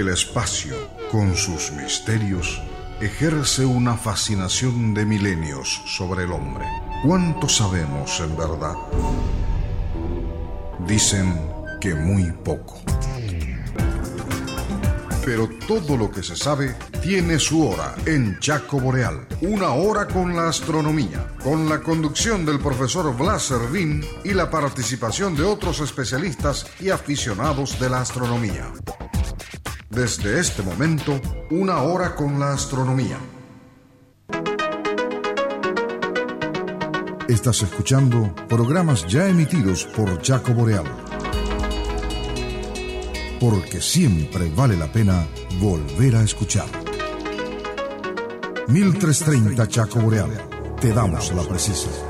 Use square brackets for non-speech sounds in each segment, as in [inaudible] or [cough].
El espacio, con sus misterios, ejerce una fascinación de milenios sobre el hombre. ¿Cuánto sabemos en verdad? Dicen que muy poco. Pero todo lo que se sabe tiene su hora en Chaco Boreal. Una hora con la astronomía, con la conducción del profesor Blas Servín y la participación de otros especialistas y aficionados de la astronomía. Desde este momento, una hora con la astronomía. Estás escuchando programas ya emitidos por Chaco Boreal porque siempre vale la pena volver a escuchar. 1330 Chaco Boreal, te damos la precisa.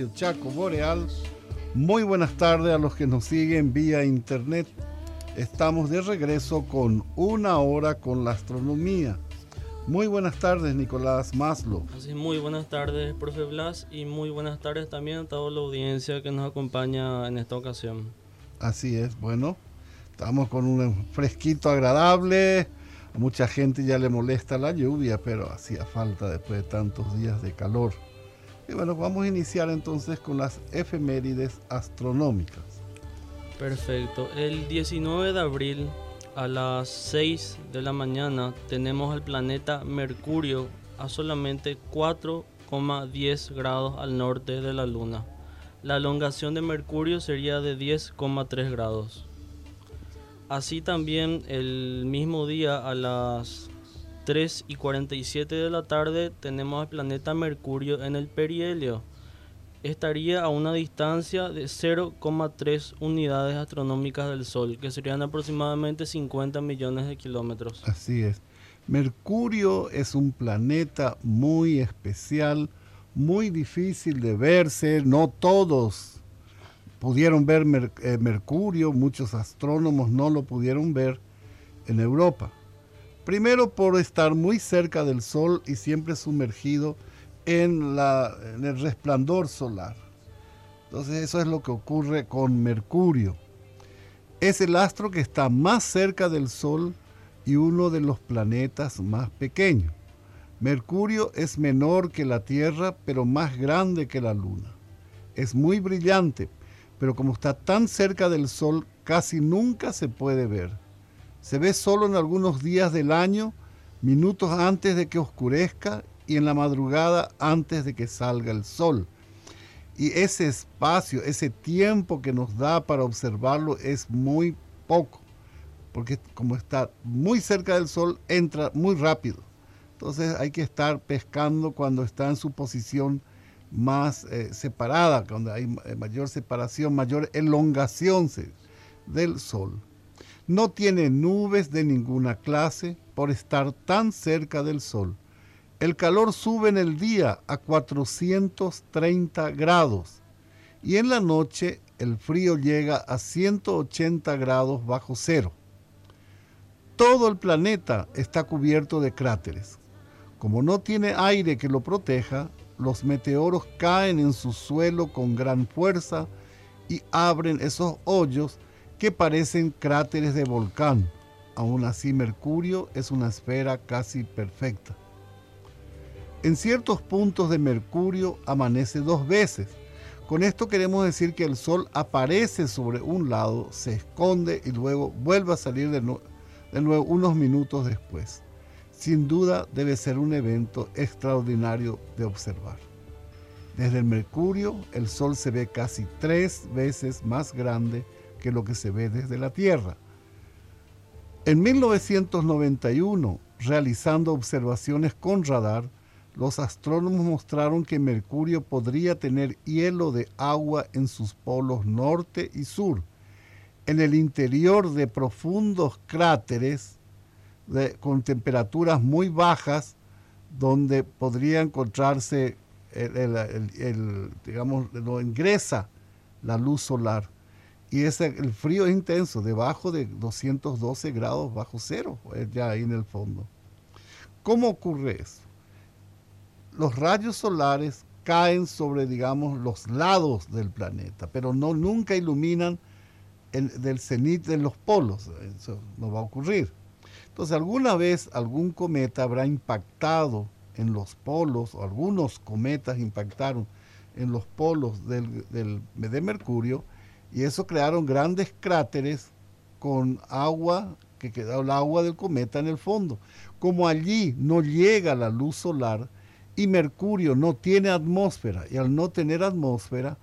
Radio Chaco Boreal. Muy buenas tardes a los que nos siguen vía internet. Estamos de regreso con una hora con la astronomía. Muy buenas tardes, Nicolás Maslow. Así, muy buenas tardes, profe Blas, y muy buenas tardes también a toda la audiencia que nos acompaña en esta ocasión. Así es, bueno, estamos con un fresquito agradable. A mucha gente ya le molesta la lluvia, pero hacía falta después de tantos días de calor. Bueno, vamos a iniciar entonces con las efemérides astronómicas. Perfecto. El 19 de abril a las 6 de la mañana tenemos al planeta Mercurio a solamente 4,10 grados al norte de la Luna. La elongación de Mercurio sería de 10,3 grados. Así también el mismo día a las 3 y 47 de la tarde tenemos al planeta Mercurio en el perihelio. Estaría a una distancia de 0,3 unidades astronómicas del Sol, que serían aproximadamente 50 millones de kilómetros. Así es. Mercurio es un planeta muy especial, muy difícil de verse. No todos pudieron ver eh, Mercurio, muchos astrónomos no lo pudieron ver en Europa. Primero por estar muy cerca del Sol y siempre sumergido en, el resplandor solar. Entonces eso es lo que ocurre con Mercurio. Es el astro que está más cerca del Sol y uno de los planetas más pequeños. Mercurio es menor que la Tierra, pero más grande que la Luna. Es muy brillante, pero como está tan cerca del Sol, casi nunca se puede ver se ve solo en algunos días del año, minutos antes de que oscurezca y en la madrugada antes de que salga el sol. Y ese espacio, ese tiempo que nos da para observarlo es muy poco, porque como está muy cerca del sol, entra muy rápido. Entonces hay que estar pescando cuando está en su posición más eh, separada, cuando hay mayor separación, mayor elongación del sol. No tiene nubes de ninguna clase por estar tan cerca del Sol. El calor sube en el día a 430 grados y en la noche el frío llega a 180 grados bajo cero. Todo el planeta está cubierto de cráteres. Como no tiene aire que lo proteja, los meteoros caen en su suelo con gran fuerza y abren esos hoyos que parecen cráteres de volcán. Aún así, Mercurio es una esfera casi perfecta. En ciertos puntos de Mercurio amanece dos veces. Con esto queremos decir que el Sol aparece sobre un lado, se esconde y luego vuelve a salir de, nuevo unos minutos después. Sin duda debe ser un evento extraordinario de observar. Desde el Mercurio, el Sol se ve casi tres veces más grande que lo que se ve desde la Tierra. En 1991, realizando observaciones con radar, los astrónomos mostraron que Mercurio podría tener hielo de agua en sus polos norte y sur, en el interior de profundos cráteres con temperaturas muy bajas, donde podría encontrarse el, digamos, lo ingresa la luz solar. Y ese, el frío es intenso, debajo de 212 grados bajo cero, ya ahí en el fondo. ¿Cómo ocurre eso? Los rayos solares caen sobre, digamos, los lados del planeta, pero no nunca iluminan el, del cenit de los polos. Eso no va a ocurrir. Entonces, alguna vez algún cometa habrá impactado en los polos, o algunos cometas impactaron en los polos del, de Mercurio, y eso crearon grandes cráteres con agua, que quedó el agua del cometa en el fondo. Como allí no llega la luz solar y Mercurio no tiene atmósfera, y al no tener atmósfera,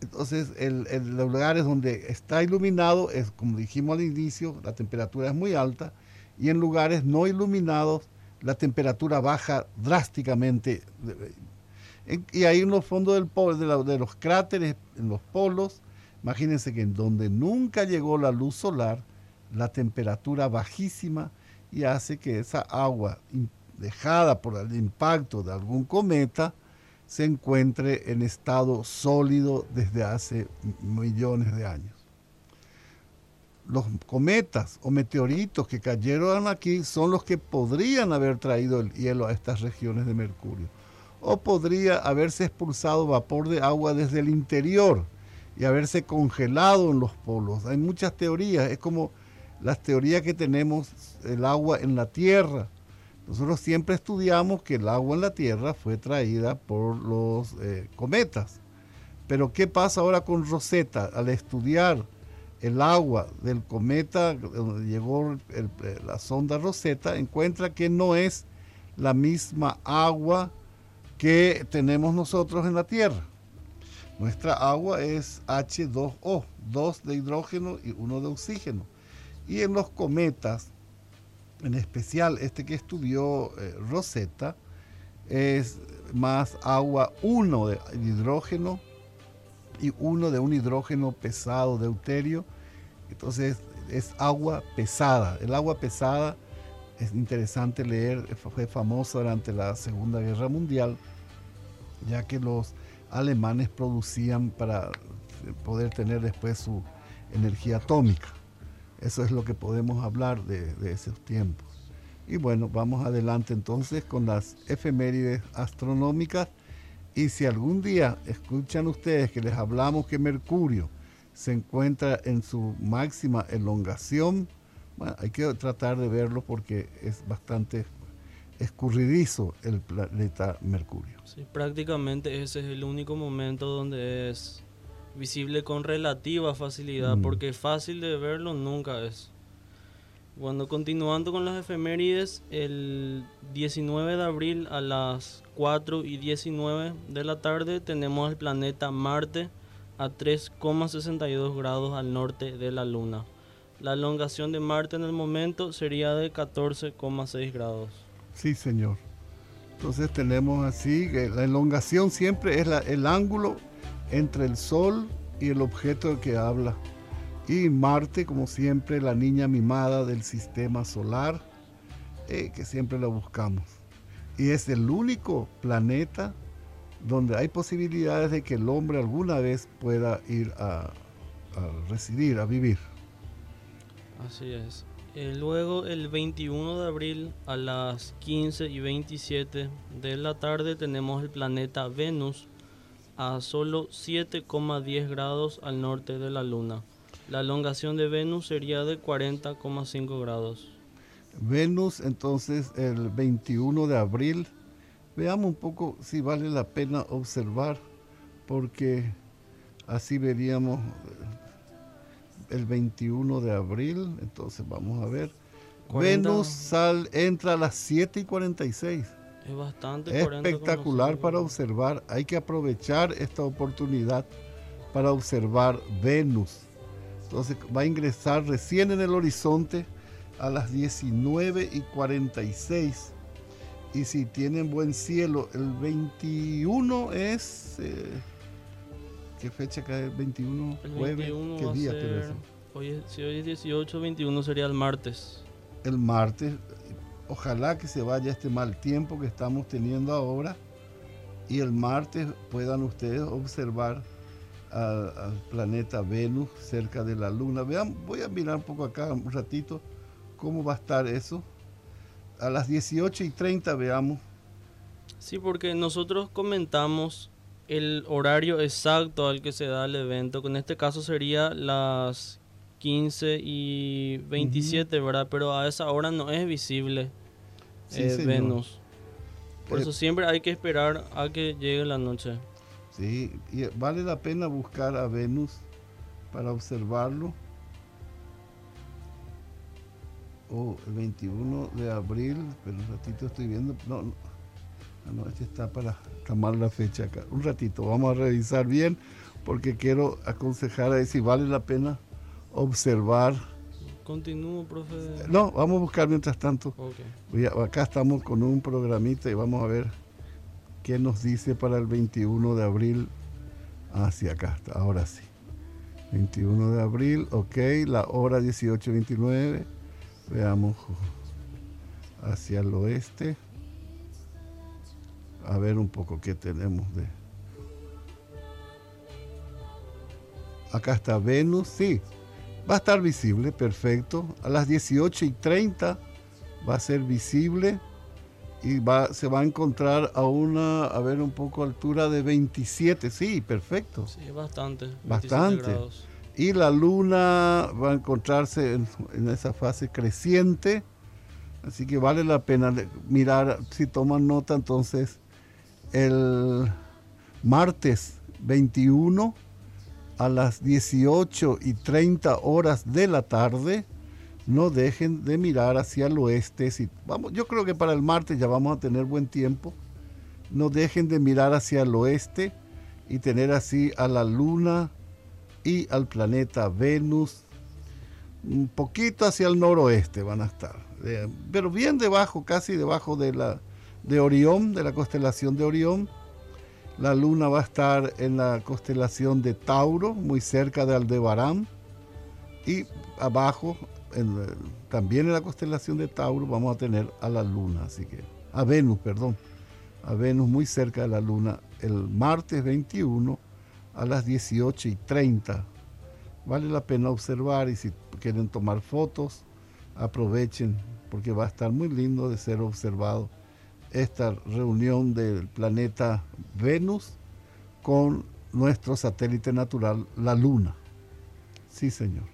entonces en los lugares donde está iluminado, es como dijimos al inicio, la temperatura es muy alta, y en lugares no iluminados la temperatura baja drásticamente. Y ahí en los fondos del polo, de, los cráteres, en los polos, imagínense que en donde nunca llegó la luz solar, la temperatura bajísima y hace que esa agua dejada por el impacto de algún cometa se encuentre en estado sólido desde hace millones de años los cometas o meteoritos que cayeron aquí son los que podrían haber traído el hielo a estas regiones de Mercurio. O podría haberse expulsado vapor de agua desde el interior y haberse congelado en los polos. Hay muchas teorías, es como las teorías que tenemos el agua en la Tierra. Nosotros siempre estudiamos que el agua en la Tierra fue traída por los eh, cometas. Pero ¿qué pasa ahora con Rosetta? Al estudiar el agua del cometa donde llegó la sonda Rosetta encuentra que no es la misma agua que tenemos nosotros en la Tierra. Nuestra agua es H2O, dos de hidrógeno y uno de oxígeno. Y en los cometas, en especial este que estudió eh, Rosetta, es más agua uno de hidrógeno y uno de un hidrógeno pesado deuterio entonces es agua pesada. El agua pesada es interesante leer, fue famosa durante la Segunda Guerra Mundial, ya que los alemanes producían para poder tener después su energía atómica. Eso es lo que podemos hablar de, esos tiempos. Y bueno, vamos adelante entonces con las efemérides astronómicas. Y si algún día escuchan ustedes que les hablamos que Mercurio se encuentra en su máxima elongación. Hay que tratar de verlo porque es bastante escurridizo el planeta Mercurio. Sí, prácticamente ese es el único momento donde es visible con relativa facilidad, mm. porque fácil de verlo nunca es. Bueno, continuando con las efemérides, el 19 de abril a las 4 y 19 de la tarde tenemos el planeta Marte a 3,62 grados al norte de la Luna. La elongación de Marte en el momento sería de 14,6 grados. Sí, señor. Entonces tenemos así que la elongación siempre es el ángulo entre el Sol y el objeto que habla. Y Marte, como siempre, la niña mimada del sistema solar, eh, que siempre la buscamos. Y es el único planeta donde hay posibilidades de que el hombre alguna vez pueda ir a, residir, a vivir. Así es. Eh, luego, el 21 de abril a las 15 y 27 de la tarde, tenemos el planeta Venus a solo 7,10 grados al norte de la Luna. La elongación de Venus sería de 40,5 grados. Venus, entonces, el 21 de abril Veamos un poco si vale la pena observar, porque así veríamos el 21 de abril, entonces vamos a ver. Venus sal, entra a las 7 y 46. Es bastante espectacular para observar. Hay que aprovechar esta oportunidad para observar Venus. Entonces va a ingresar recién en el horizonte a las 19 y 46 y si tienen buen cielo, el 21 es... Eh, ¿Qué fecha cae el 21? El 21 ¿Qué día Hoy si hoy es 18, 21 sería el martes. El martes. Ojalá que se vaya este mal tiempo que estamos teniendo ahora y el martes puedan ustedes observar al planeta Venus cerca de la Luna. Vean, voy a mirar un poco acá un ratito cómo va a estar eso. A las 18 y 30 veamos. Sí, porque nosotros comentamos el horario exacto al que se da el evento, que en este caso sería las 15 y 27, ¿verdad? Pero a esa hora no es visible eh, Venus. Por eso siempre hay que esperar a que llegue la noche. Sí, y vale la pena buscar a Venus para observarlo. Oh, el 21 de abril, pero un ratito estoy viendo. No, no, ah, no este está para tomar la fecha acá. Un ratito, vamos a revisar bien porque quiero aconsejar a si vale la pena observar Continúo, profe. No, vamos a buscar mientras tanto. acá estamos con un programita y vamos a ver qué nos dice para el 21 de abril. Hacia acá, ahora sí. 21 de abril, ok, la hora 18.29. Veamos hacia el oeste. A ver un poco qué tenemos de... Acá está Venus, sí, Va a estar visible, perfecto. A las 18 y 30 va a ser visible y va, se va a encontrar a una, a ver, un poco altura de 27. Sí, perfecto. Sí, bastante. Bastante. Y la luna va a encontrarse en, esa fase creciente. Así que vale la pena mirar, si toman nota, entonces, el martes 21 a las 18 y 30 horas de la tarde, no dejen de mirar hacia el oeste. Si, vamos, yo creo que para el martes ya vamos a tener buen tiempo. No dejen de mirar hacia el oeste y tener así a la luna y al planeta Venus. Un poquito hacia el noroeste van a estar, pero bien debajo, casi debajo de la de Orión, de la constelación de Orión la luna va a estar en la constelación de Tauro, muy cerca de Aldebarán. Y abajo, también en la constelación de Tauro, vamos a tener a la luna, así que, a Venus, perdón, a Venus muy cerca de la luna, el martes 21 a las 18 y 30. Vale la pena observar y si quieren tomar fotos, aprovechen porque va a estar muy lindo de ser observado esta reunión del planeta Venus con nuestro satélite natural, la Luna. Sí, señor.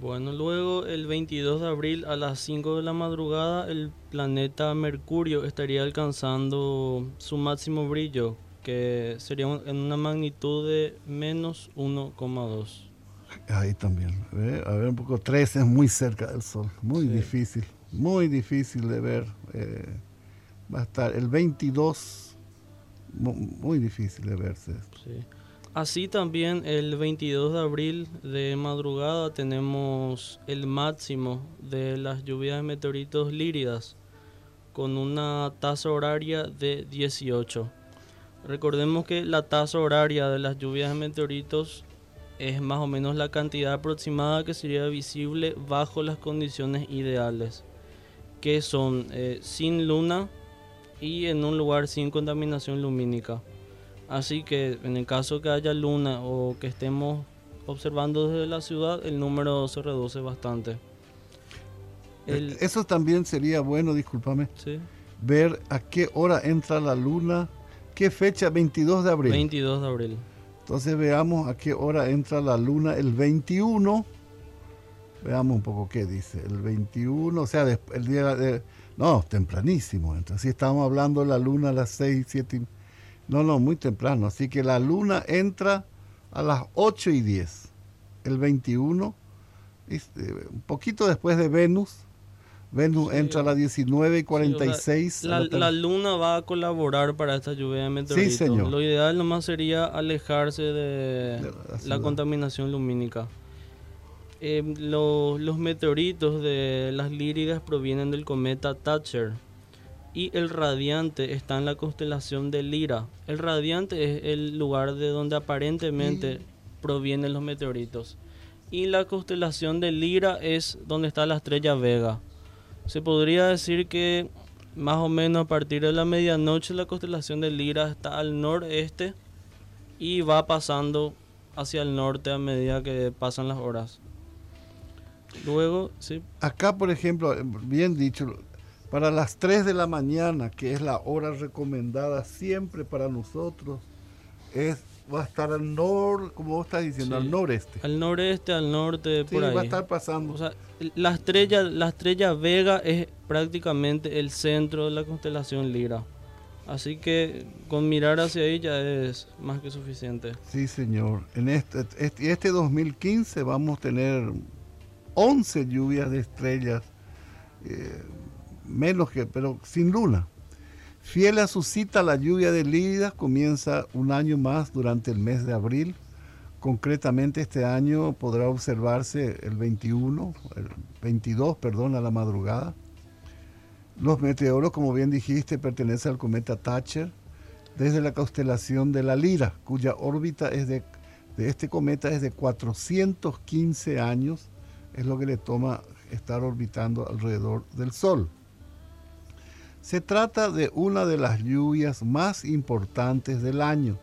Bueno, luego el 22 de abril a las 5 de la madrugada el planeta Mercurio estaría alcanzando su máximo brillo, que sería en una magnitud de menos 1,2. Ahí también. A ver, un poco 3 es muy cerca del Sol, muy difícil, muy difícil de ver. Eh, va a estar el 22, muy difícil de verse. Así también el 22 de abril de madrugada tenemos el máximo de las lluvias de meteoritos líridas con una tasa horaria de 18. Recordemos que la tasa horaria de las lluvias de meteoritos es más o menos la cantidad aproximada que sería visible bajo las condiciones ideales, que son eh, sin luna, y en un lugar sin contaminación lumínica. Así que en el caso que haya luna o que estemos observando desde la ciudad, el número se reduce bastante. Eh, eso también sería bueno, discúlpame, ver a qué hora entra la luna, qué fecha, 22 de abril. 22 de abril. Entonces veamos a qué hora entra la luna el 21. Veamos un poco qué dice. El 21, o sea, el día de, no, tempranísimo. Entonces, si estamos hablando de la luna a las 6, 7. No, no, muy temprano. Así que la luna entra a las 8 y 10. El 21, este, un poquito después de Venus. Venus entra a las 19 y 46. la, luna va a colaborar para esta lluvia de meteoritos. Sí, señor. Lo ideal nomás sería alejarse de la contaminación lumínica. Em, los meteoritos de las líridas provienen del cometa Thatcher y el radiante está en la constelación de Lira. El radiante es el lugar de donde aparentemente provienen los meteoritos. Y la constelación de Lira es donde está la estrella Vega. Se podría decir que más o menos a partir de la medianoche la constelación de Lira está al noreste y va pasando hacia el norte a medida que pasan las horas. Luego, sí. Acá, por ejemplo, bien dicho, para las 3 de la mañana, que es la hora recomendada siempre para nosotros, es va a estar al norte, como vos estás diciendo, al noreste. Al noreste, al norte, por ahí. va a estar pasando. O sea, la estrella, la estrella Vega es prácticamente el centro de la constelación Lira. Así que con mirar hacia ahí ya es más que suficiente. Sí, señor. En este, este, este 2015 vamos a tener 11 lluvias de estrellas, eh, menos que, pero sin luna. Fiel a su cita, la lluvia de Lira comienza un año más durante el mes de abril. Concretamente este año podrá observarse el 21, el 22, perdón, a la madrugada. Los meteoros, como bien dijiste, pertenecen al cometa Thatcher desde la constelación de la Lira, cuya órbita es de, de este cometa es de 415 años, es lo que le toma estar orbitando alrededor del Sol. Se trata de una de las lluvias más importantes del año,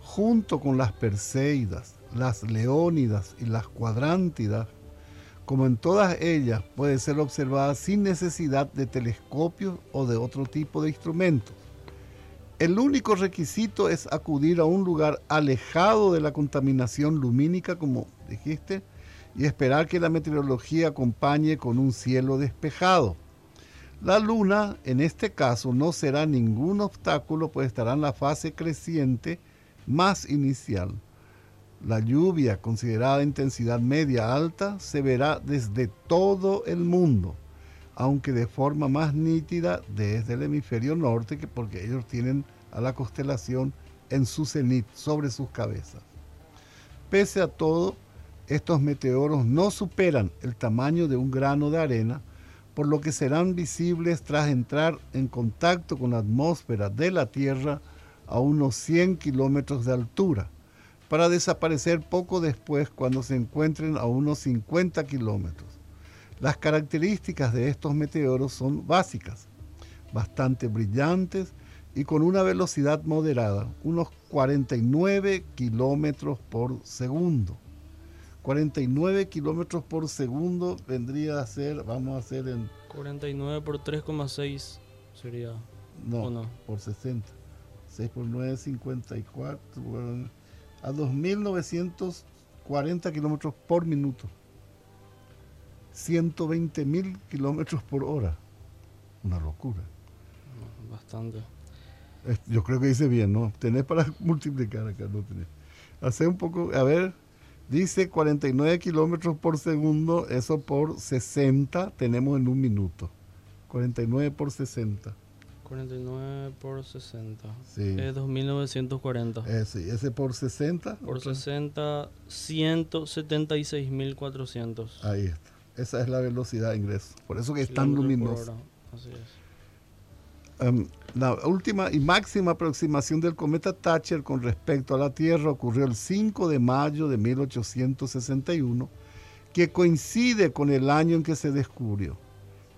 junto con las Perseidas, las Leónidas y las Cuadrántidas. Como en todas ellas, puede ser observada sin necesidad de telescopios o de otro tipo de instrumentos. El único requisito es acudir a un lugar alejado de la contaminación lumínica, como dijiste, y esperar que la meteorología acompañe con un cielo despejado. La luna, en este caso, no será ningún obstáculo, pues estará en la fase creciente más inicial. La lluvia, considerada de intensidad media alta, se verá desde todo el mundo, aunque de forma más nítida desde el hemisferio norte, que porque ellos tienen a la constelación en su cenit, sobre sus cabezas. Pese a todo, estos meteoros no superan el tamaño de un grano de arena, por lo que serán visibles tras entrar en contacto con la atmósfera de la Tierra a unos 100 kilómetros de altura, para desaparecer poco después cuando se encuentren a unos 50 kilómetros. Las características de estos meteoros son básicas, bastante brillantes y con una velocidad moderada, unos 49 kilómetros por segundo. 49 kilómetros por segundo vendría a ser, vamos a hacer en... 49 por 3,6 sería... No, no, por 60. 6 por 9, 54. a 2.940 kilómetros por minuto. 120 mil kilómetros por hora. Una locura. Bastante. Yo creo que dice bien, ¿no? Tenés para [laughs] multiplicar acá, no tenés. Hacer un poco, a ver, Dice 49 kilómetros por segundo, eso por 60 tenemos en un minuto. 49 por 60. 49 por 60. Sí. Es 2940. Eh, sí, ese por 60. Por 60, 176.400. Ahí está. Esa es la velocidad de ingreso. Por eso que es tan luminoso. Así es. Em, la última y máxima aproximación del cometa Thatcher con respecto a la Tierra ocurrió el 5 de mayo de 1861, que coincide con el año en que se descubrió.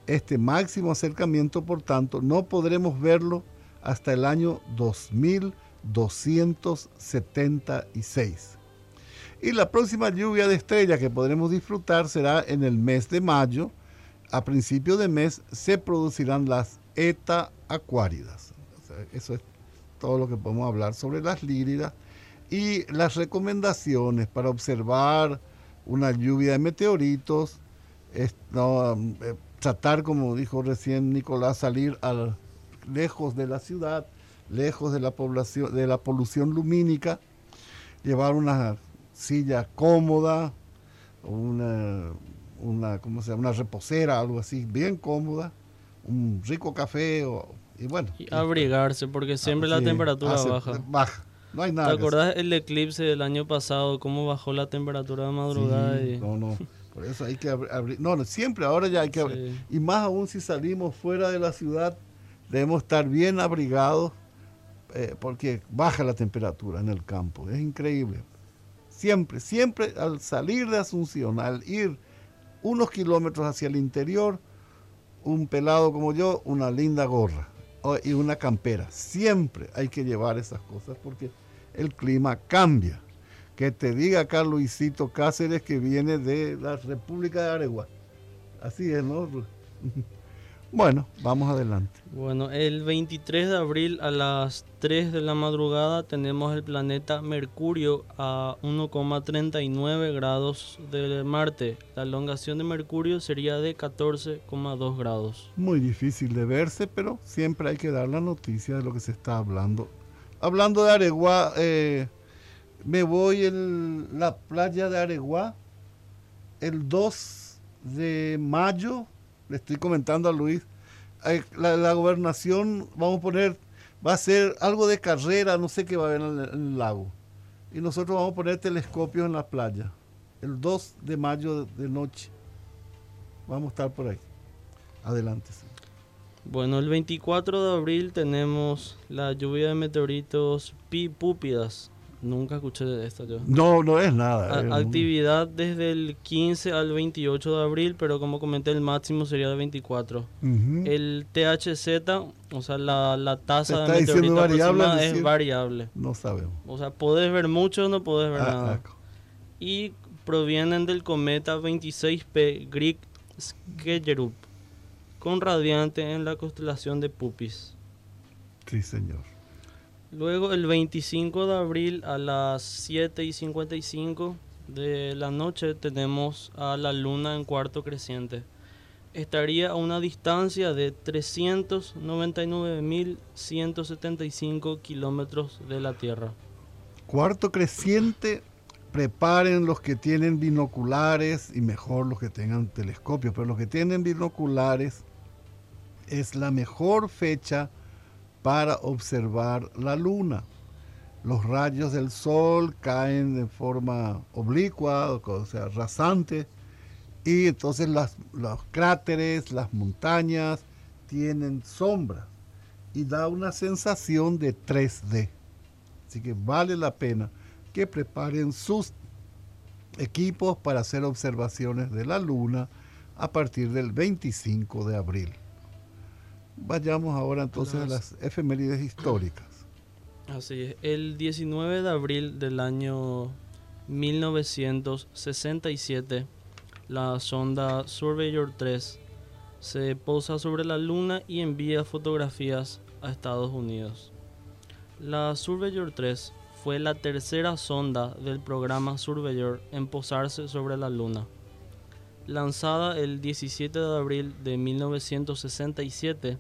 Este máximo acercamiento, por tanto, no podremos verlo hasta el año 2276. Y la próxima lluvia de estrellas que podremos disfrutar será en el mes de mayo. A principio de mes se producirán las ETA acuáridas. eso es todo lo que podemos hablar sobre las líridas y las recomendaciones para observar una lluvia de meteoritos, es, eh, tratar, como dijo recién Nicolás, salir al, lejos de la ciudad, lejos de la población, de la polución lumínica, llevar una silla cómoda, una, una, ¿cómo se una reposera, algo así, bien cómoda, un rico café y bueno. Y abrigarse porque siempre la temperatura baja. Baja. No hay nada. ¿Te acordás el eclipse del año pasado? ¿Cómo bajó la temperatura de madrugada? No, no. [laughs] Por eso hay que abrir. No, siempre, ahora ya hay que abrir. Y más aún si salimos fuera de la ciudad, debemos estar bien abrigados eh, porque baja la temperatura en el campo. Es increíble. Siempre, siempre al salir de Asunción, al ir unos kilómetros hacia el interior, un pelado como yo, una linda gorra y una campera. Siempre hay que llevar esas cosas porque el clima cambia. Que te diga acá Luisito Cáceres que viene de la República de Areguá. Así es, ¿no? [laughs] Bueno, vamos adelante. Bueno, el 23 de abril a las 3 de la madrugada tenemos el planeta Mercurio a 1,39 grados de Marte. La elongación de Mercurio sería de 14,2 grados. Muy difícil de verse, pero siempre hay que dar la noticia de lo que se está hablando. Hablando de Areguá, eh, me voy en la playa de Areguá el 2 de mayo le estoy comentando a Luis, eh, la, gobernación, vamos a poner, va a ser algo de carrera, no sé qué va a haber en el, lago. Y nosotros vamos a poner telescopios en la playa, el 2 de mayo de noche. Vamos a estar por ahí. Adelante. Bueno, el 24 de abril tenemos la lluvia de meteoritos pipúpidas Nunca escuché de esto yo. No, no es nada. actividad desde el 15 al 28 de abril, pero como comenté, el máximo sería el 24. El THZ, o sea, la, tasa de meteorito variable, es variable. No sabemos. O sea, podés ver mucho no podés ver ah, nada. Ah. Y provienen del cometa 26P Greek Skejerup, con radiante en la constelación de Pupis. Sí, señor. Luego el 25 de abril a las 7 y 55 de la noche tenemos a la luna en cuarto creciente. Estaría a una distancia de 399.175 kilómetros de la Tierra. Cuarto creciente, preparen los que tienen binoculares y mejor los que tengan telescopios, pero los que tienen binoculares es la mejor fecha para observar la luna. Los rayos del sol caen de forma oblicua, o sea, rasante, y entonces los cráteres, las montañas tienen sombra y da una sensación de 3D. Así que vale la pena que preparen sus equipos para hacer observaciones de la luna a partir del 25 de abril. Vayamos ahora entonces a las efemérides históricas. Así es. El 19 de abril del año 1967, la sonda Surveyor 3 se posa sobre la Luna y envía fotografías a Estados Unidos. La Surveyor 3 fue la tercera sonda del programa Surveyor en posarse sobre la Luna. Lanzada el 17 de abril de 1967,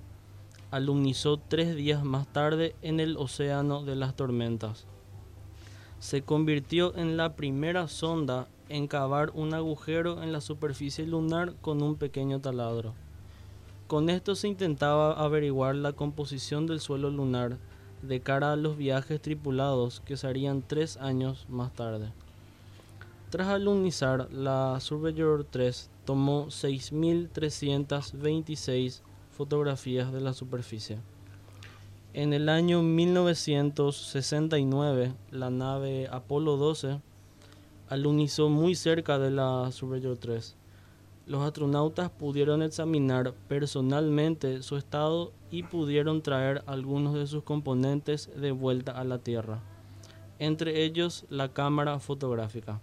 alunizó tres días más tarde en el Océano de las Tormentas. Se convirtió en la primera sonda en cavar un agujero en la superficie lunar con un pequeño taladro. Con esto se intentaba averiguar la composición del suelo lunar de cara a los viajes tripulados que se harían tres años más tarde. Tras alunizar, la Surveyor 3 tomó 6.326 fotografías de la superficie. En el año 1969, la nave Apolo 12 alunizó muy cerca de la Surveyor 3. Los astronautas pudieron examinar personalmente su estado y pudieron traer algunos de sus componentes de vuelta a la Tierra, entre ellos la cámara fotográfica.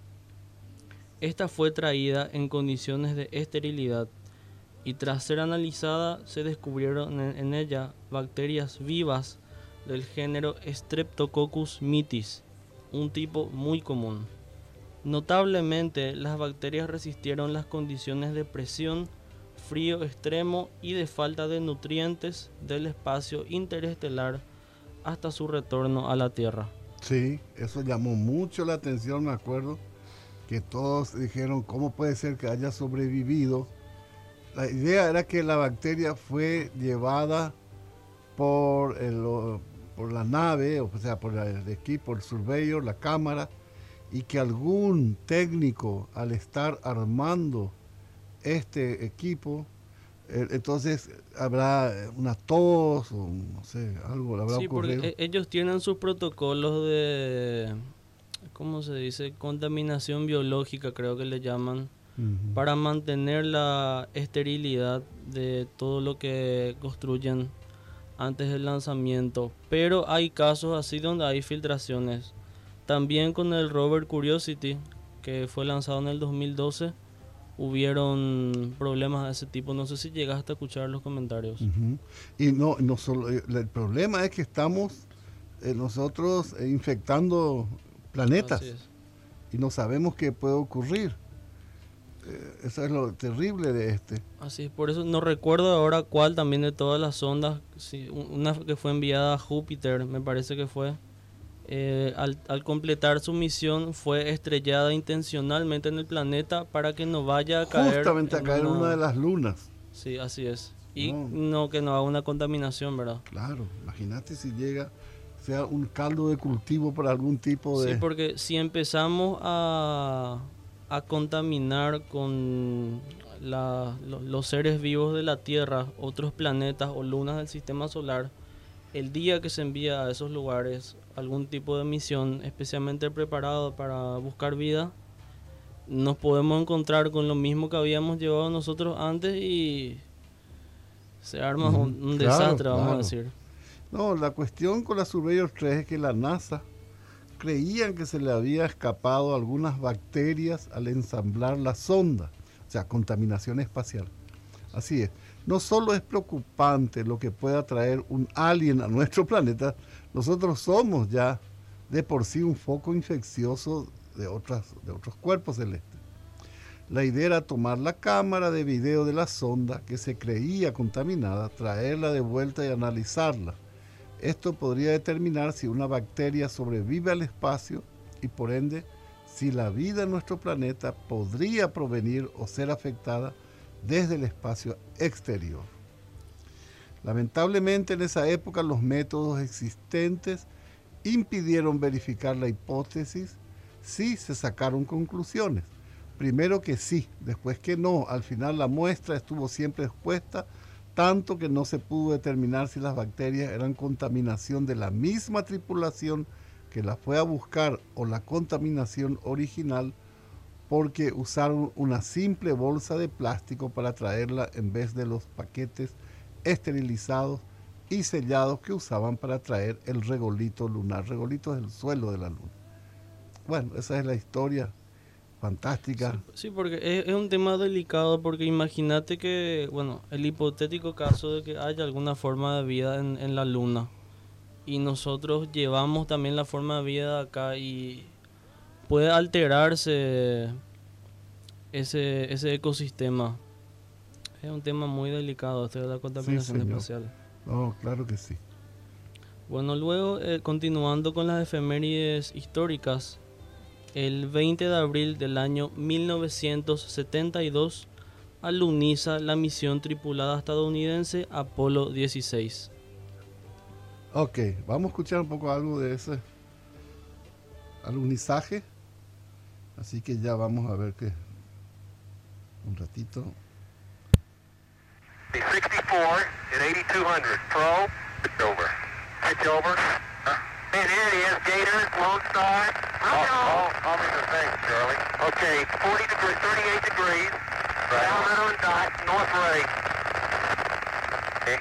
Esta fue traída en condiciones de esterilidad y tras ser analizada se descubrieron en, ella bacterias vivas del género Streptococcus mitis, un tipo muy común. Notablemente, las bacterias resistieron las condiciones de presión, frío extremo y de falta de nutrientes del espacio interestelar hasta su retorno a la Tierra. Sí, eso llamó mucho la atención, me acuerdo, que todos dijeron, ¿cómo puede ser que haya sobrevivido la idea era que la bacteria fue llevada por, por la nave, o sea, por el equipo, el surveyor, la cámara, y que algún técnico al estar armando este equipo, eh, entonces habrá una tos o no sé, algo habrá sí, Porque e, ellos tienen sus protocolos de, ¿cómo se dice? Contaminación biológica, creo que le llaman para mantener la esterilidad de todo lo que construyen antes del lanzamiento. Pero hay casos así donde hay filtraciones. También con el rover Curiosity, que fue lanzado en el 2012, hubieron problemas de ese tipo. No sé si llegaste a escuchar los comentarios. Y no, no solo, eh, el problema es que estamos eh, nosotros eh, infectando planetas y no sabemos qué puede ocurrir. eso es lo terrible de este. Así es, por eso no recuerdo ahora cuál también de todas las sondas, una que fue enviada a Júpiter, me parece que fue eh, al, completar su misión fue estrellada intencionalmente en el planeta para que no vaya a caer. Justamente a caer una, una de las lunas. Sí, así es. Y no. que no haga una contaminación, ¿verdad? Claro, imagínate si llega, sea un caldo de cultivo para algún tipo de... Sí, porque si empezamos a, a contaminar con los seres vivos de la Tierra, otros planetas o lunas del sistema solar, el día que se envía a esos lugares algún tipo de misión especialmente preparado para buscar vida, nos podemos encontrar con lo mismo que habíamos llevado nosotros antes y se arma un, desastre, vamos a decir. No, la cuestión con la Surveyor 3 es que la NASA creían que se le había escapado algunas bacterias al ensamblar la sonda, o sea, contaminación espacial. Así es no solo es preocupante lo que pueda traer un alien a nuestro planeta, nosotros somos ya de por sí un foco infeccioso de, otras, de otros cuerpos celestes. La idea era tomar la cámara de video de la sonda que se creía contaminada, traerla de vuelta y analizarla. Esto podría determinar si una bacteria sobrevive al espacio y por ende si la vida en nuestro planeta podría provenir o ser afectada desde el espacio exterior. Lamentablemente en esa época los métodos existentes impidieron verificar la hipótesis, sí se sacaron conclusiones. Primero que sí, después que no. Al final la muestra estuvo siempre expuesta, tanto que no se pudo determinar si las bacterias eran contaminación de la misma tripulación que la fue a buscar o la contaminación original porque usaron una simple bolsa de plástico para traerla en vez de los paquetes esterilizados y sellados que usaban para traer el regolito lunar. Regolito es el suelo de la luna. Bueno, esa es la historia fantástica. Sí, porque es, un tema delicado porque imagínate que, bueno, el hipotético caso de que haya alguna forma de vida en, en la luna y nosotros llevamos también la forma de vida acá y puede alterarse ese, ese ecosistema. Es un tema muy delicado este de la contaminación espacial. No, claro que sí. Bueno, luego, eh, continuando con las efemérides históricas, el 20 de abril del año 1972 aluniza la misión tripulada estadounidense Apolo 16. Ok, vamos a escuchar un poco algo de ese alunizaje. Así que ya vamos a ver qué. Un ratito. 64 at 8200. Pro. Over. Pitch over. Huh? And here it is, Gators, Lone Star. Oh, oh, call me the thing, Charlie. Okay, 40 degrees, 38 degrees. Right. Palmetto and Dot, North Ray. Okay.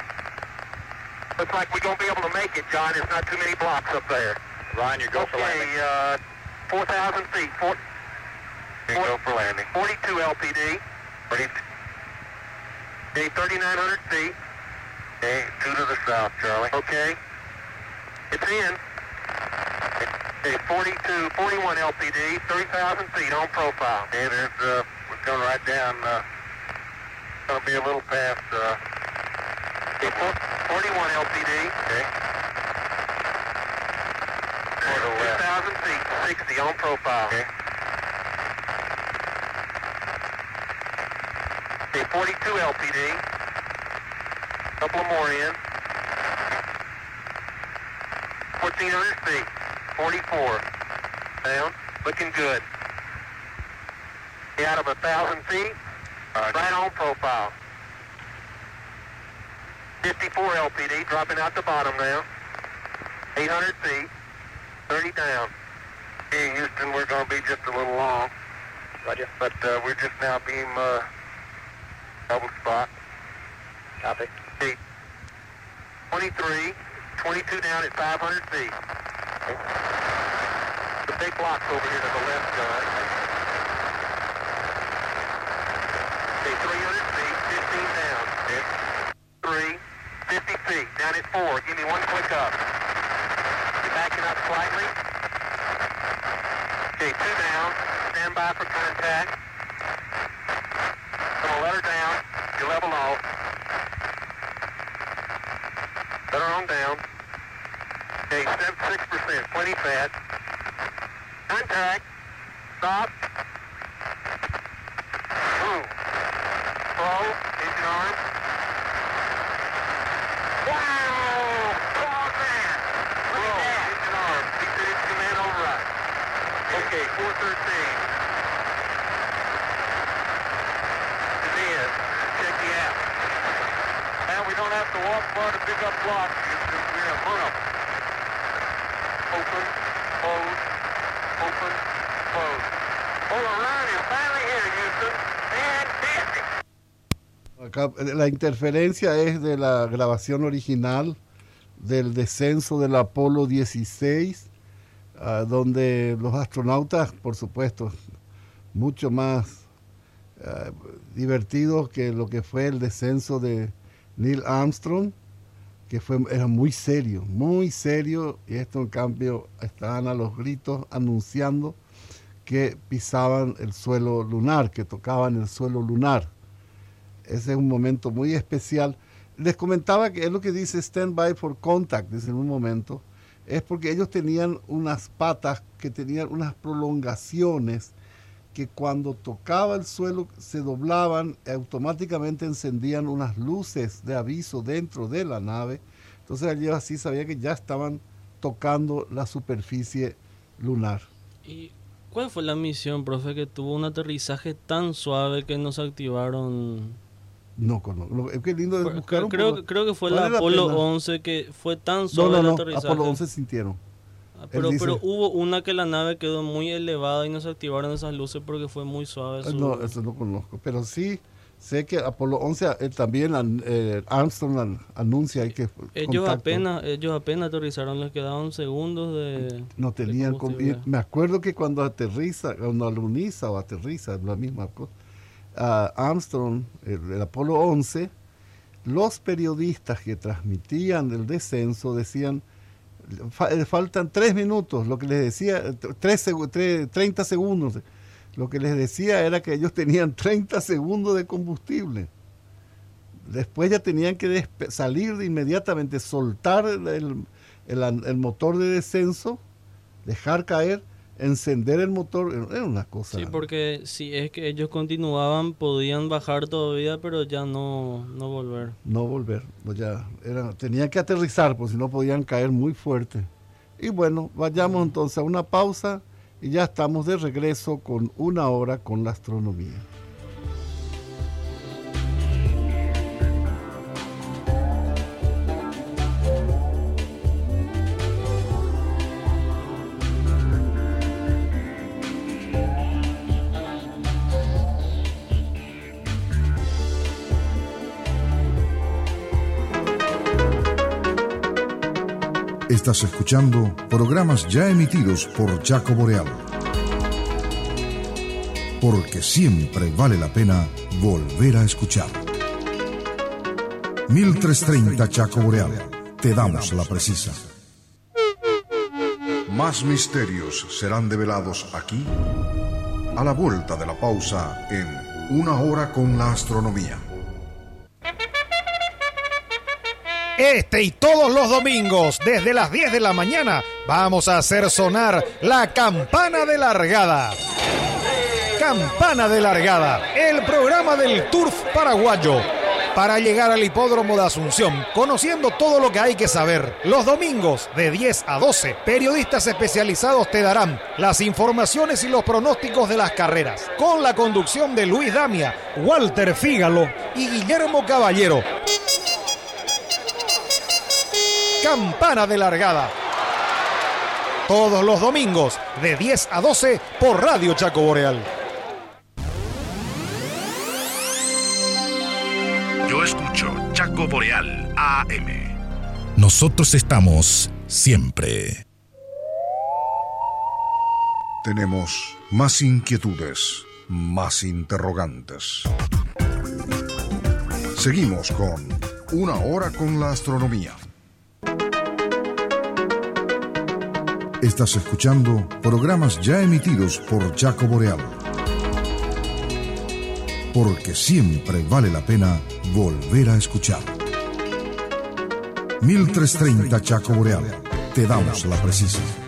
Looks like we're going to be able to make it, John. There's not too many blocks up there. Ryan, you go okay, for landing. Uh, 4,000 feet. Four, you go for landing. 42 LPD. 40, okay, 3,900 feet. Okay, two to the south, Charlie. Okay. It's in. Okay, 42, 41 LPD, 30,000 feet on profile. Okay, there's, uh, we're coming right down, uh, gonna be a little past, uh, okay, 41 LPD. Okay. 2,000 feet, 60 on profile. Okay. Okay, 42 LPD. Couple more in. 1,400 feet, 44. Down, looking good. Out of a 1,000 feet, Right. right on profile. 54 LPD, dropping out the bottom now. 800 feet. 30 down. Hey, Houston, we're gonna be just a little long. Roger. But uh, we're just now beam uh, double spot. Copy. Okay. 23, 22 down at 500 feet. The big block's over here to the left, uh, John. Okay, 300 feet, 15 down. Okay. Three, 50 feet, down at four. Give me one click up. You're backing up slightly. Okay, two down. Stand by for contact. Gonna let her down. You level off. Let her on down. Okay, step 6%, plenty fat. Contact. Stop. Boom. Slow. Engine arm. Wow! Man! Look at that. Engine arm. Keep the command override. Okay, 413. Denise, check the app. Now we don't have to walk far to pick up blocks. La interferencia es de la grabación original del descenso del Apolo 16, ah, donde los astronautas, por supuesto, mucho más ah, divertidos que lo que fue el descenso de Neil Armstrong, que fue, era muy serio, muy serio, y esto en cambio estaban a los gritos anunciando que pisaban el suelo lunar, que tocaban el suelo lunar. Ese es un momento muy especial. Les comentaba que es lo que dice Stand By for Contact, dice en un momento, es porque ellos tenían unas patas que tenían unas prolongaciones que cuando tocaba el suelo se doblaban, automáticamente encendían unas luces de aviso dentro de la nave. Entonces ellos así sabía que ya estaban tocando la superficie lunar. ¿Y cuál fue la misión, profe, que tuvo un aterrizaje tan suave que no se activaron? No conozco. Qué lindo es buscar un creo, creo que fue Vale la la Apolo pena. 11 que fue tan No, suave no, el no. aterrizaje. Apolo 11 sintieron. Ah, Pero, dice- pero hubo una que la nave quedó muy elevada y no se activaron esas luces porque fue muy suave. Eh, su- No, eso no conozco. Pero sí sé que Apolo 11 eh, también eh, Armstrong an- anuncia ahí que ellos contacto. apenas, ellos apenas aterrizaron, les quedaban segundos de. no de tenían y me acuerdo que cuando aterriza cuando aluniza o aterriza la misma cosa Armstrong el, Apolo 11 los periodistas que transmitían el descenso decían "Fa- eh, faltan tres minutos lo que les decía tres, segu- tres- 30 segundos. Lo que les decía era que ellos tenían 30 segundos de combustible. Después ya tenían que salir de inmediatamente soltar el, el motor de descenso, dejar caer, encender el motor, era una cosa. Sí, porque si es que ellos continuaban, podían bajar todavía, pero ya no, no volver. No volver, pues ya era, tenían que aterrizar, porque si no podían caer muy fuerte. Y bueno, vayamos entonces a una pausa y ya estamos de regreso con una hora con la astronomía. Estás escuchando programas ya emitidos por Chaco Boreal. Porque siempre vale la pena volver a escuchar. 1330 Chaco Boreal. Te damos la precisa. Más misterios serán develados aquí a la vuelta de la pausa en Una hora con la astronomía. Este y todos los domingos, desde las 10 de la mañana, vamos a hacer sonar la campana de largada. Campana de largada, el programa del Turf paraguayo. Para llegar al hipódromo de Asunción, conociendo todo lo que hay que saber. Los domingos, de 10 a 12, periodistas especializados te darán las informaciones y los pronósticos de las carreras. Con la conducción de Luis Damia, Walter Fígalo y Guillermo Caballero. Campana de Largada. Todos los domingos de 10 a 12 por Radio Chaco Boreal. Yo escucho Chaco Boreal AM. Nosotros estamos siempre. Tenemos más inquietudes, más interrogantes. Seguimos con Una hora con la astronomía. Estás escuchando programas ya emitidos por Chaco Boreal. Porque siempre vale la pena volver a escuchar. 1330 Chaco Boreal. Te damos la precisa.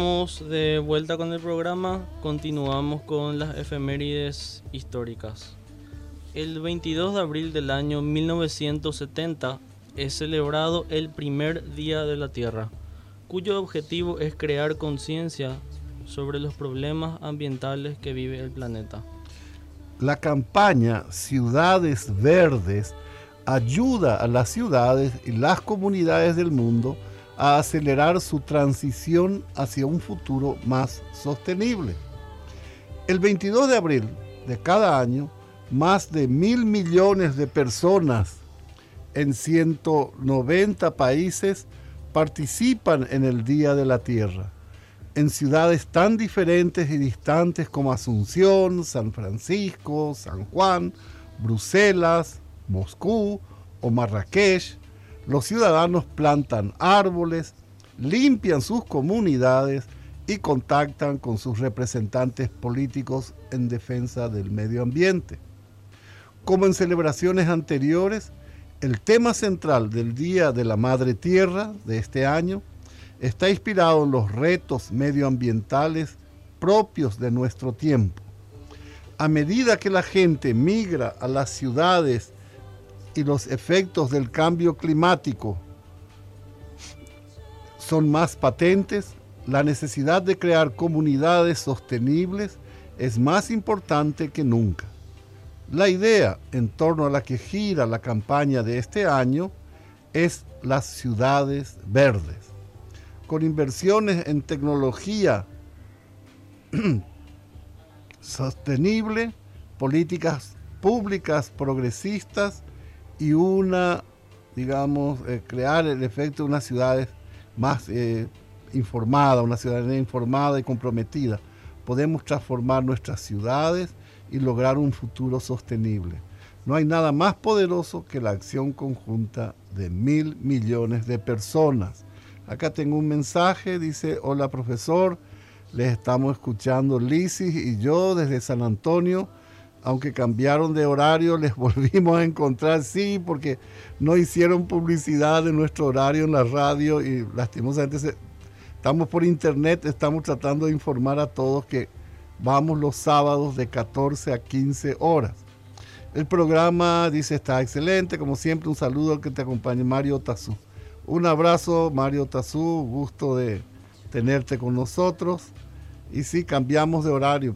De vuelta con el programa, continuamos con las efemérides históricas. El 22 de abril del año 1970 es celebrado el primer Día de la Tierra, cuyo objetivo es crear conciencia sobre los problemas ambientales que vive el planeta. La campaña Ciudades Verdes ayuda a las ciudades y las comunidades del mundo a acelerar su transición hacia un futuro más sostenible. El 22 de abril de cada año, más de mil millones de personas en 190 países participan en el Día de la Tierra. en ciudades tan diferentes y distantes como Asunción, San Francisco, San Juan, Bruselas, Moscú o Marrakech, los ciudadanos plantan árboles, limpian sus comunidades y contactan con sus representantes políticos en defensa del medio ambiente. Como en celebraciones anteriores, el tema central del Día de la Madre Tierra de este año está inspirado en los retos medioambientales propios de nuestro tiempo. A medida que la gente migra a las ciudades y los efectos del cambio climático son más patentes, la necesidad de crear comunidades sostenibles es más importante que nunca. La idea en torno a la que gira la campaña de este año es las ciudades verdes. Con inversiones en tecnología [clears throat] sostenible, políticas públicas progresistas y una, digamos, eh, crear el efecto de unas ciudades más eh, informadas, una ciudadanía informada y comprometida. Podemos transformar nuestras ciudades y lograr un futuro sostenible. No hay nada más poderoso que la acción conjunta de mil millones de personas. Acá tengo un mensaje, dice, hola profesor, les estamos escuchando Lisis y yo desde San Antonio aunque cambiaron de horario, [laughs] les volvimos a encontrar, sí, porque no hicieron publicidad de nuestro horario en la radio y lastimosamente estamos por internet, estamos tratando de informar a todos que vamos los sábados de 14 a 15 horas. El programa dice está excelente, como siempre un saludo al que te acompañe Mario Tazú. Un abrazo Mario Tazú, gusto de tenerte con nosotros. Y sí, cambiamos de horario.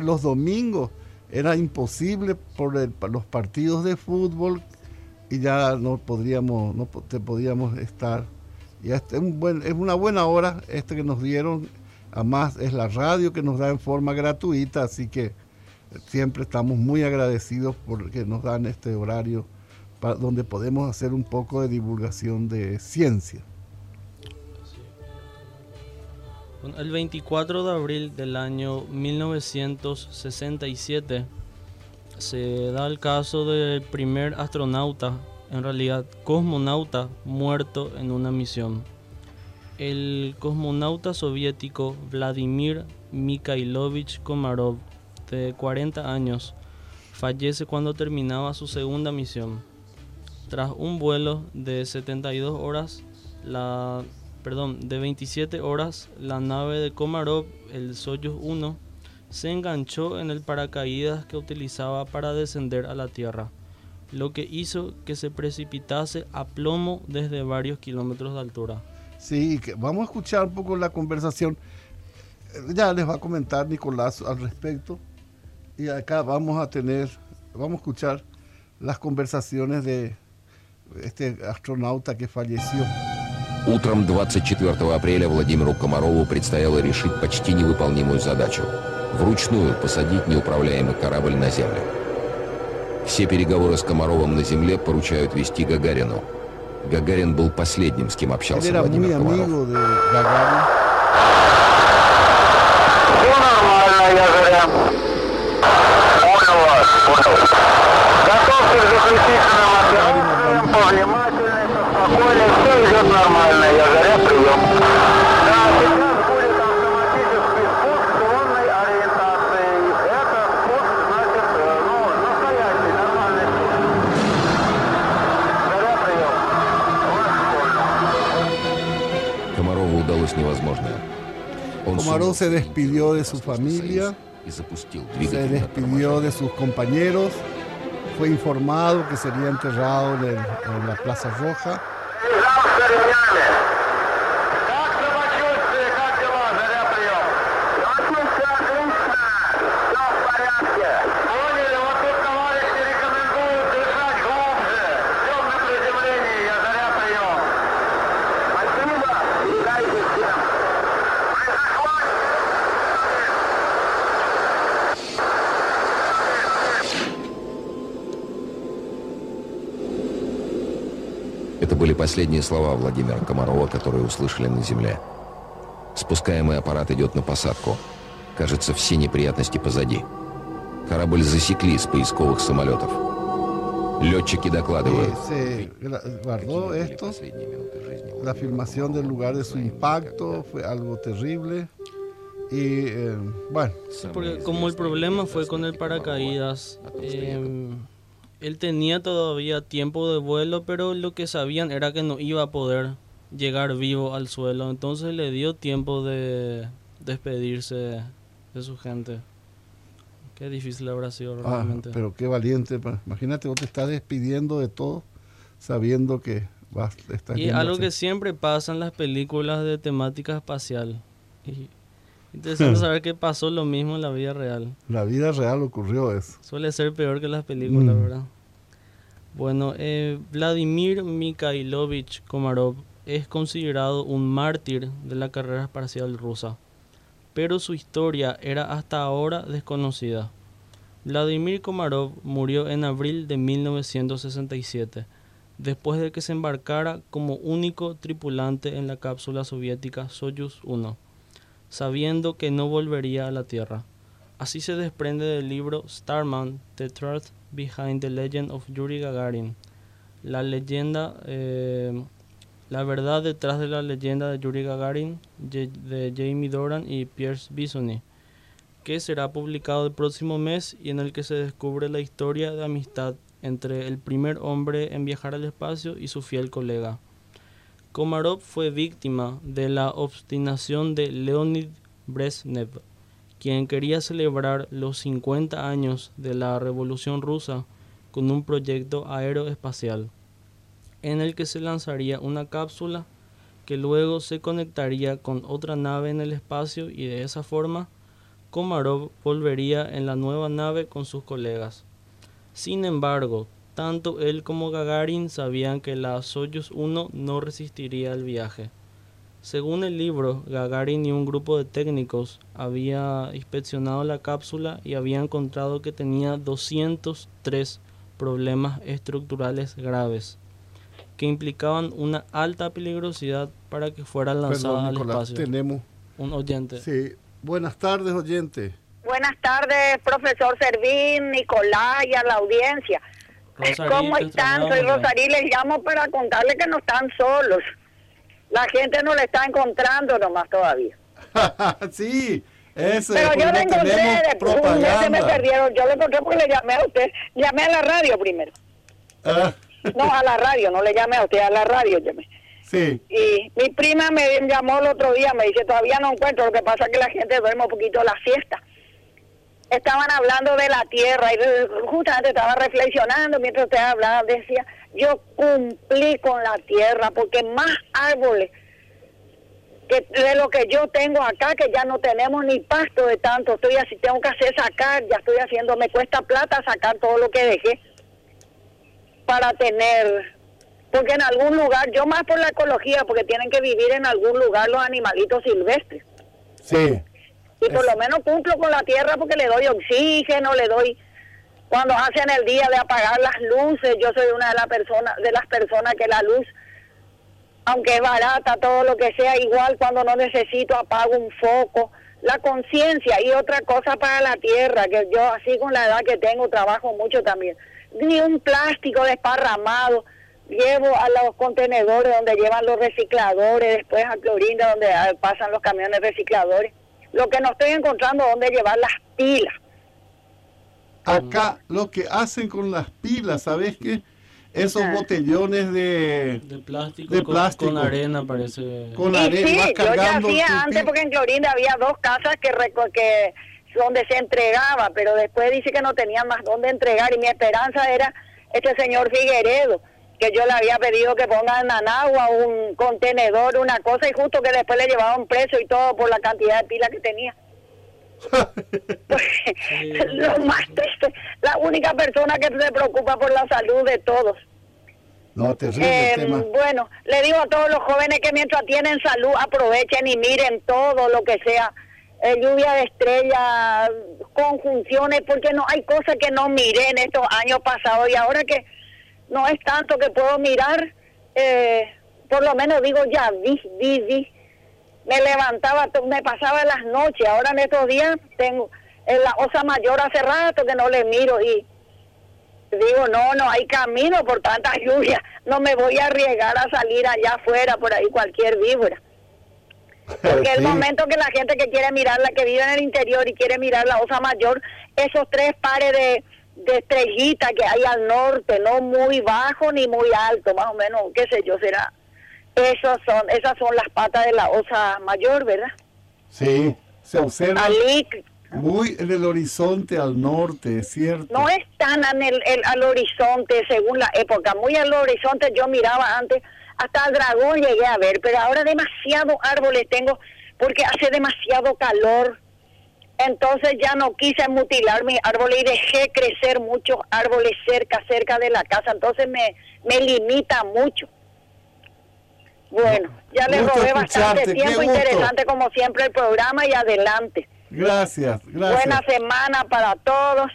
Los domingos era imposible por los partidos de fútbol y ya no podríamos, no te podíamos estar. Y este es, es una buena hora este que nos dieron. Además es la radio que nos da en forma gratuita, así que siempre estamos muy agradecidos porque nos dan este horario para, donde podemos hacer un poco de divulgación de ciencia. El 24 de abril del año 1967 se da el caso del primer astronauta, en realidad cosmonauta, muerto en una misión. El cosmonauta soviético Vladimir Mikhailovich Komarov, de 40 años, fallece cuando terminaba su segunda misión. Tras un vuelo de 72 horas, la perdón, de 27 horas, la nave de Komarov, el Soyuz 1, se enganchó en el paracaídas que utilizaba para descender a la Tierra, lo que hizo que se precipitase a plomo desde varios kilómetros de altura. Sí, vamos a escuchar un poco la conversación. Ya les va a comentar Nicolás al respecto. Y acá vamos a tener, vamos a escuchar las conversaciones de este astronauta que falleció. Утром 24 апреля Владимиру Комарову предстояло решить почти невыполнимую задачу – вручную посадить неуправляемый корабль на Землю. Все переговоры с Комаровым на Земле поручают вести Гагарину. Гагарин был последним, с кем общался Владимир Комаров. Все нормально, я. Понял вас, понял. Готовьте к заключительным операциям, повнимательнее, спокойнее, все идет нормально, я заря, прием. Да, сейчас будет автоматический спуск с лунной ориентацией. Это спуск, значит, ну, настоящий, нормальный спуск. Заря, прием. Вас понял. Комарову удалось невозможное. Он Komarov сумел se despidió de su Советского familia, Союза и запустил se двигатель на despidió de sus compañeros, fue informado que sería enterrado en, el- en la Plaza Roja. cerimoniale последние слова Владимира Комарова, которые услышали на земле. Спускаемый аппарат идет на посадку. Кажется, все неприятности позади. Корабль засекли с поисковых самолетов. Летчики докладывают. La filmación del lugar de su impacto fue algo terrible. Y eh, bueno, Porque como el problema fue con el paracaídas, eh, él tenía todavía tiempo de vuelo, pero lo que sabían era que no iba a poder llegar vivo al suelo. Entonces le dio tiempo de despedirse de su gente. Qué difícil habrá sido ah, realmente. pero qué valiente. Imagínate, vos te estás despidiendo de todo sabiendo que vas, estás Y algo que siempre pasa en las películas de temática espacial. Y interesante saber que pasó lo mismo en la vida real. La vida real ocurrió eso. Suele ser peor que las películas, Mm. ¿verdad? Bueno, eh, Vladimir Mikhailovich Komarov es considerado un mártir de la carrera espacial rusa, pero su historia era hasta ahora desconocida. Vladimir Komarov murió en abril de 1967, después de que se embarcara como único tripulante en la cápsula soviética Soyuz 1, sabiendo que no volvería a la Tierra. Así se desprende del libro Starman, The Truth Behind the Legend of Yuri Gagarin. La leyenda, eh, la verdad detrás de la leyenda de Yuri Gagarin, de Jamie Doran y Pierce Bisoni, que será publicado el próximo mes y en el que se descubre la historia de amistad entre el primer hombre en viajar al espacio y su fiel colega. Komarov fue víctima de la obstinación de Leonid Brezhnev, quien quería celebrar los 50 años de la Revolución Rusa con un proyecto aeroespacial, en el que se lanzaría una cápsula que luego se conectaría con otra nave en el espacio y de esa forma Komarov volvería en la nueva nave con sus colegas. Sin embargo, tanto él como Gagarin sabían que la Soyuz 1 no resistiría el viaje. Según el libro, Gagarin y un grupo de técnicos había inspeccionado la cápsula y había encontrado que tenía 203 problemas estructurales graves que implicaban una alta peligrosidad para que fuera lanzada Perdón, al espacio. tenemos. Un oyente. Sí. Buenas tardes, oyente. Buenas tardes, profesor Servín, Nicolás y a la audiencia. Rosaril, ¿Cómo están? Soy Rosarí, les llamo para contarles que no están solos. La gente no le está encontrando nomás todavía. [laughs] sí, eso Pero yo lo encontré, tenemos de, un mes se me perdieron. Yo lo encontré porque le llamé a usted. Llamé a la radio primero. Ah, No, a la radio, no le llamé a usted, a la radio llamé. sí, Y mi prima me llamó el otro día, me dice, todavía no encuentro, lo que pasa es que la gente duerme un poquito la siesta. Estaban hablando de la tierra y justamente estaba reflexionando mientras usted hablaba, decía, yo cumplí con la tierra porque más árboles que de lo que yo tengo acá, que ya no tenemos ni pasto de tanto, estoy así, tengo que hacer sacar, ya estoy haciendo, me cuesta plata sacar todo lo que dejé para tener, porque en algún lugar, yo más por la ecología, porque tienen que vivir en algún lugar los animalitos silvestres. sí. Y por lo menos cumplo con la tierra porque le doy oxígeno, le doy cuando hacen el día de apagar las luces, yo soy una de las personas de las personas que la luz aunque es barata, todo lo que sea, igual cuando no necesito apago un foco, la conciencia y otra cosa para la tierra, que yo así con la edad que tengo trabajo mucho también, ni un plástico desparramado, llevo a los contenedores donde llevan los recicladores, después a Clorinda donde ah, pasan los camiones recicladores, lo que no estoy encontrando donde llevar las pilas. Acá lo que hacen con las pilas, ¿sabes qué? Esos Ah. botellones de, De plástico, De con, plástico. con arena parece. con Y arena, sí, vas yo ya hacía antes porque en Clorinda había dos casas que donde se entregaba, pero después dice que no tenían más dónde entregar y mi esperanza era este señor Figueredo, que yo le había pedido que ponga en Managua un contenedor, una cosa, y justo que después le llevaban preso y todo por la cantidad de pilas que tenía. [laughs] [laughs] Lo más triste, la única persona que se preocupa por la salud de todos. No, terrible Eh, el tema. bueno, le digo a todos los jóvenes que mientras tienen salud aprovechen y miren todo lo que sea. Eh, lluvia de estrellas, conjunciones, porque no hay cosas que no miré en estos años pasados y ahora que no es tanto que puedo mirar, eh, por lo menos digo ya vi, vi, vi. me levantaba, me pasaba las noches, ahora en estos días tengo en la osa mayor hace rato que no le miro y digo, no, no hay camino por tanta lluvia, no me voy a arriesgar a salir allá afuera, por ahí cualquier víbora. [laughs] Porque el momento que la gente que quiere mirar, la que vive en el interior y quiere mirar la osa mayor, esos tres pares de, de estrellitas que hay al norte, no muy bajo ni muy alto, más o menos, qué sé yo, será. Esos son, esas son las patas de la osa mayor, ¿verdad? Sí, se observa Alí, muy en el horizonte al norte, es cierto. no es tan en el, el- al horizonte según la época, muy al horizonte yo miraba antes, hasta el dragón llegué a ver, pero ahora demasiados árboles tengo porque hace demasiado calor. Entonces ya no quise mutilar mis árboles y dejé crecer muchos árboles cerca, cerca de la casa. Entonces me, me limita mucho. Bueno, ya les Gusto robé bastante tiempo, interesante como siempre el programa y adelante. Gracias, gracias. Buena semana para todos.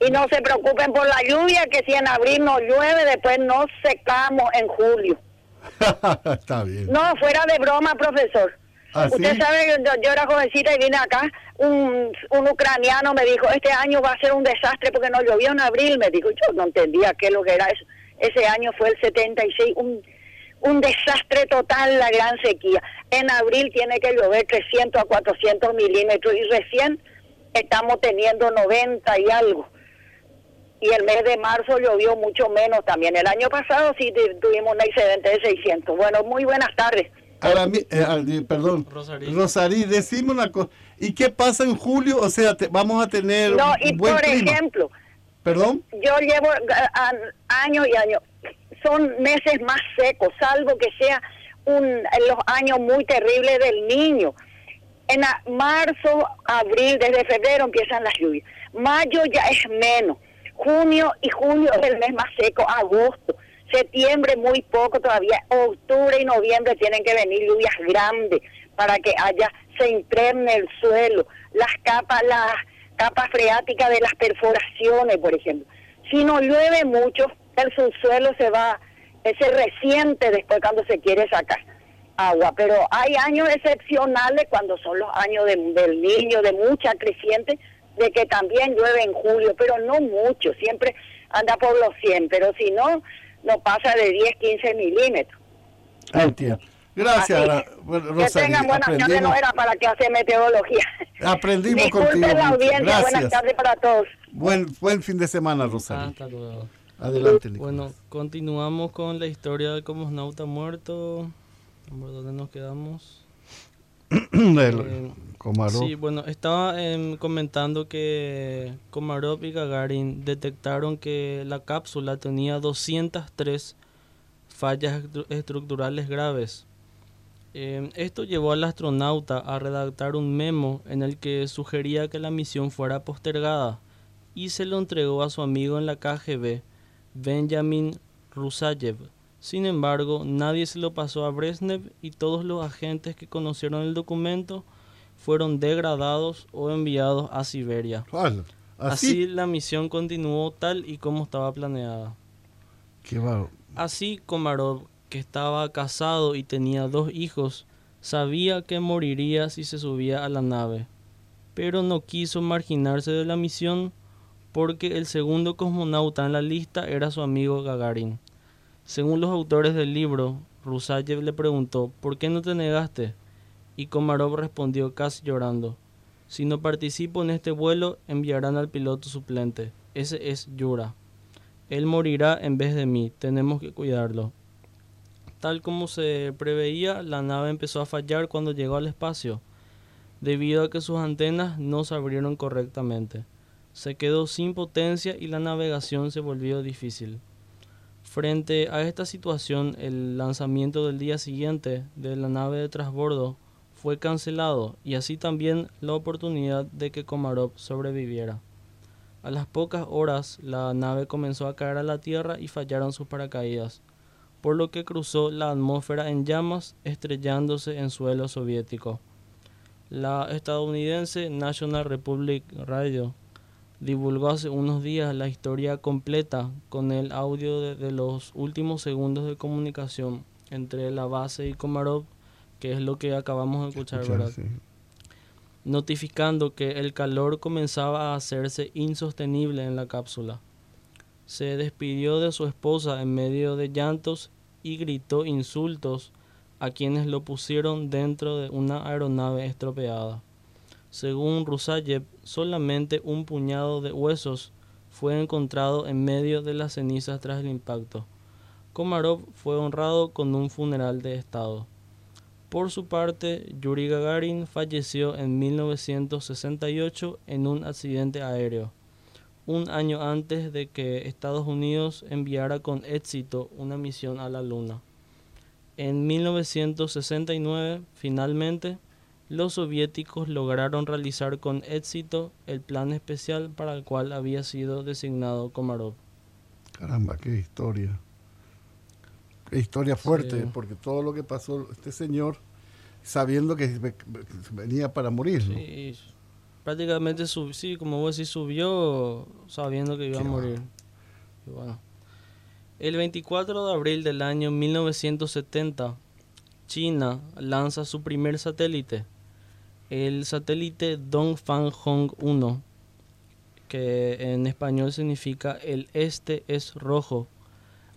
Y no se preocupen por la lluvia, que si en abril no llueve, después nos secamos en julio. [laughs] Está bien. No, fuera de broma, profesor. ¿Ah, Usted sí? sabe, yo, yo era jovencita y vine acá, un, un ucraniano me dijo, este año va a ser un desastre porque no llovió en abril, me dijo, yo no entendía qué es lo que era eso. Ese año fue el 76, un, un desastre total, la gran sequía. En abril tiene que llover 300 a 400 milímetros y recién estamos teniendo 90 y algo. Y el mes de marzo llovió mucho menos también. El año pasado sí tu- tuvimos un excedente de 600. Bueno, muy buenas tardes. Ahora, mi- eh, perdón, Rosarí. Rosarí, decime una cosa. ¿Y qué pasa en julio? O sea, te- vamos a tener No, un y buen por clima. ejemplo, ¿Perdón? yo llevo a- a- años y años, son meses más secos, salvo que sea un, en los años muy terribles del niño. En a- marzo, abril, desde febrero empiezan las lluvias. Mayo ya es menos. Junio y julio es el mes más seco. Agosto, septiembre muy poco todavía. Octubre y noviembre tienen que venir lluvias grandes para que haya se impregne el suelo, las capas, las capas freáticas de las perforaciones, por ejemplo. Si no llueve mucho, el subsuelo se va, se resiente después cuando se quiere sacar agua, pero hay años excepcionales cuando son los años de- del niño, de mucha creciente, de que también llueve en julio, pero no mucho, siempre anda por los 100, pero si no, no pasa de 10, 15 milímetros. Entiendo. Gracias, Así Ra- que buenas tardes, no era para que hace meteorología. aprendimos Disculpen contigo. la audiencia, buenas Gracias. tardes para todos. Buen, buen fin de semana, Rosarí. Hasta luego. Adelante, Nicolás. Bueno, continuamos con la historia del cosmonauta muerto. ¿Por dónde nos quedamos? [coughs] Eh, Komarov. Sí, bueno, estaba em, comentando que Komarov y Gagarin detectaron que la cápsula tenía 203 fallas estru- estructurales graves. Em, esto llevó al astronauta a redactar un memo en el que sugería que la misión fuera postergada y se lo entregó a su amigo en la KGB, Benjamin Rusayev. Sin embargo, nadie se lo pasó a Brezhnev y todos los agentes que conocieron el documento fueron degradados o enviados a Siberia. Así, así. la misión continuó tal y como estaba planeada. Qué. Así Komarov, que estaba casado y tenía dos hijos, sabía que moriría si se subía a la nave, pero no quiso marginarse de la misión porque el segundo cosmonauta en la lista era su amigo Gagarin. Según los autores del libro, Rusayev le preguntó ¿por qué no te negaste? Y Komarov respondió casi llorando si no participo en este vuelo enviarán al piloto suplente. Ese es Yura. Él morirá en vez de mí, tenemos que cuidarlo. Tal como se preveía, la nave empezó a fallar cuando llegó al espacio, debido a que sus antenas no se abrieron correctamente. Se quedó sin potencia y la navegación se volvió difícil. Frente a esta situación, el lanzamiento del día siguiente de la nave de transbordo fue cancelado y así también la oportunidad de que Komarov sobreviviera. A las pocas horas la nave comenzó a caer a la tierra y fallaron sus paracaídas, por lo que cruzó la atmósfera en llamas estrellándose en suelo soviético. La estadounidense National Republic Radio divulgó hace unos días la historia completa con el audio de, de los últimos segundos de comunicación entre la base y Komarov que es lo que acabamos de escuchar, ¿verdad? Notificando que el calor comenzaba a hacerse insostenible en la cápsula. Se despidió de su esposa en medio de llantos y gritó insultos a quienes lo pusieron dentro de una aeronave estropeada. Según Rusayev, solamente un puñado de huesos fue encontrado en medio de las cenizas tras el impacto. Komarov fue honrado con un funeral de Estado. Por su parte, Yuri Gagarin falleció en 1968 en un accidente aéreo, un año antes de que Estados Unidos enviara con éxito una misión a la Luna. En 1969, finalmente, los soviéticos lograron realizar con éxito el plan especial para el cual había sido designado Komarov. Caramba, qué historia. Qué historia fuerte, porque todo lo que pasó este señor, sabiendo que venía para morir. Sí, prácticamente, sí, como vos decís, subió sabiendo que iba a morir. bueno. El 24 de abril del año 1970, China lanza su primer satélite, el satélite Dongfang Hong 1, que en español significa el este es rojo,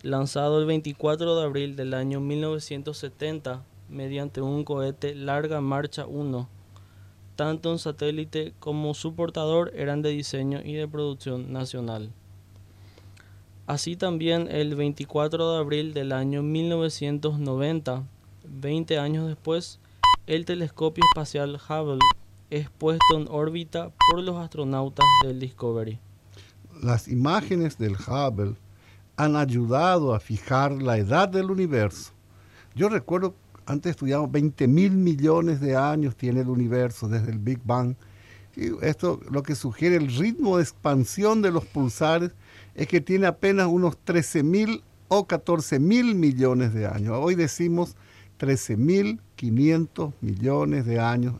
lanzado el 24 de abril del año 1970 mediante un cohete Larga Marcha 1. Tanto un satélite como su portador eran de diseño y de producción nacional. Así también el 24 de abril del año 1990, 20 años después, el telescopio espacial Hubble es puesto en órbita por los astronautas del Discovery. Las imágenes del Hubble han ayudado a fijar la edad del universo. Yo recuerdo, antes estudiamos 20 mil millones de años tiene el universo desde el Big Bang. Y esto lo que sugiere el ritmo de expansión de los pulsares es que tiene apenas unos 13 mil o 14 mil millones de años. Hoy decimos 13 mil 500 millones de años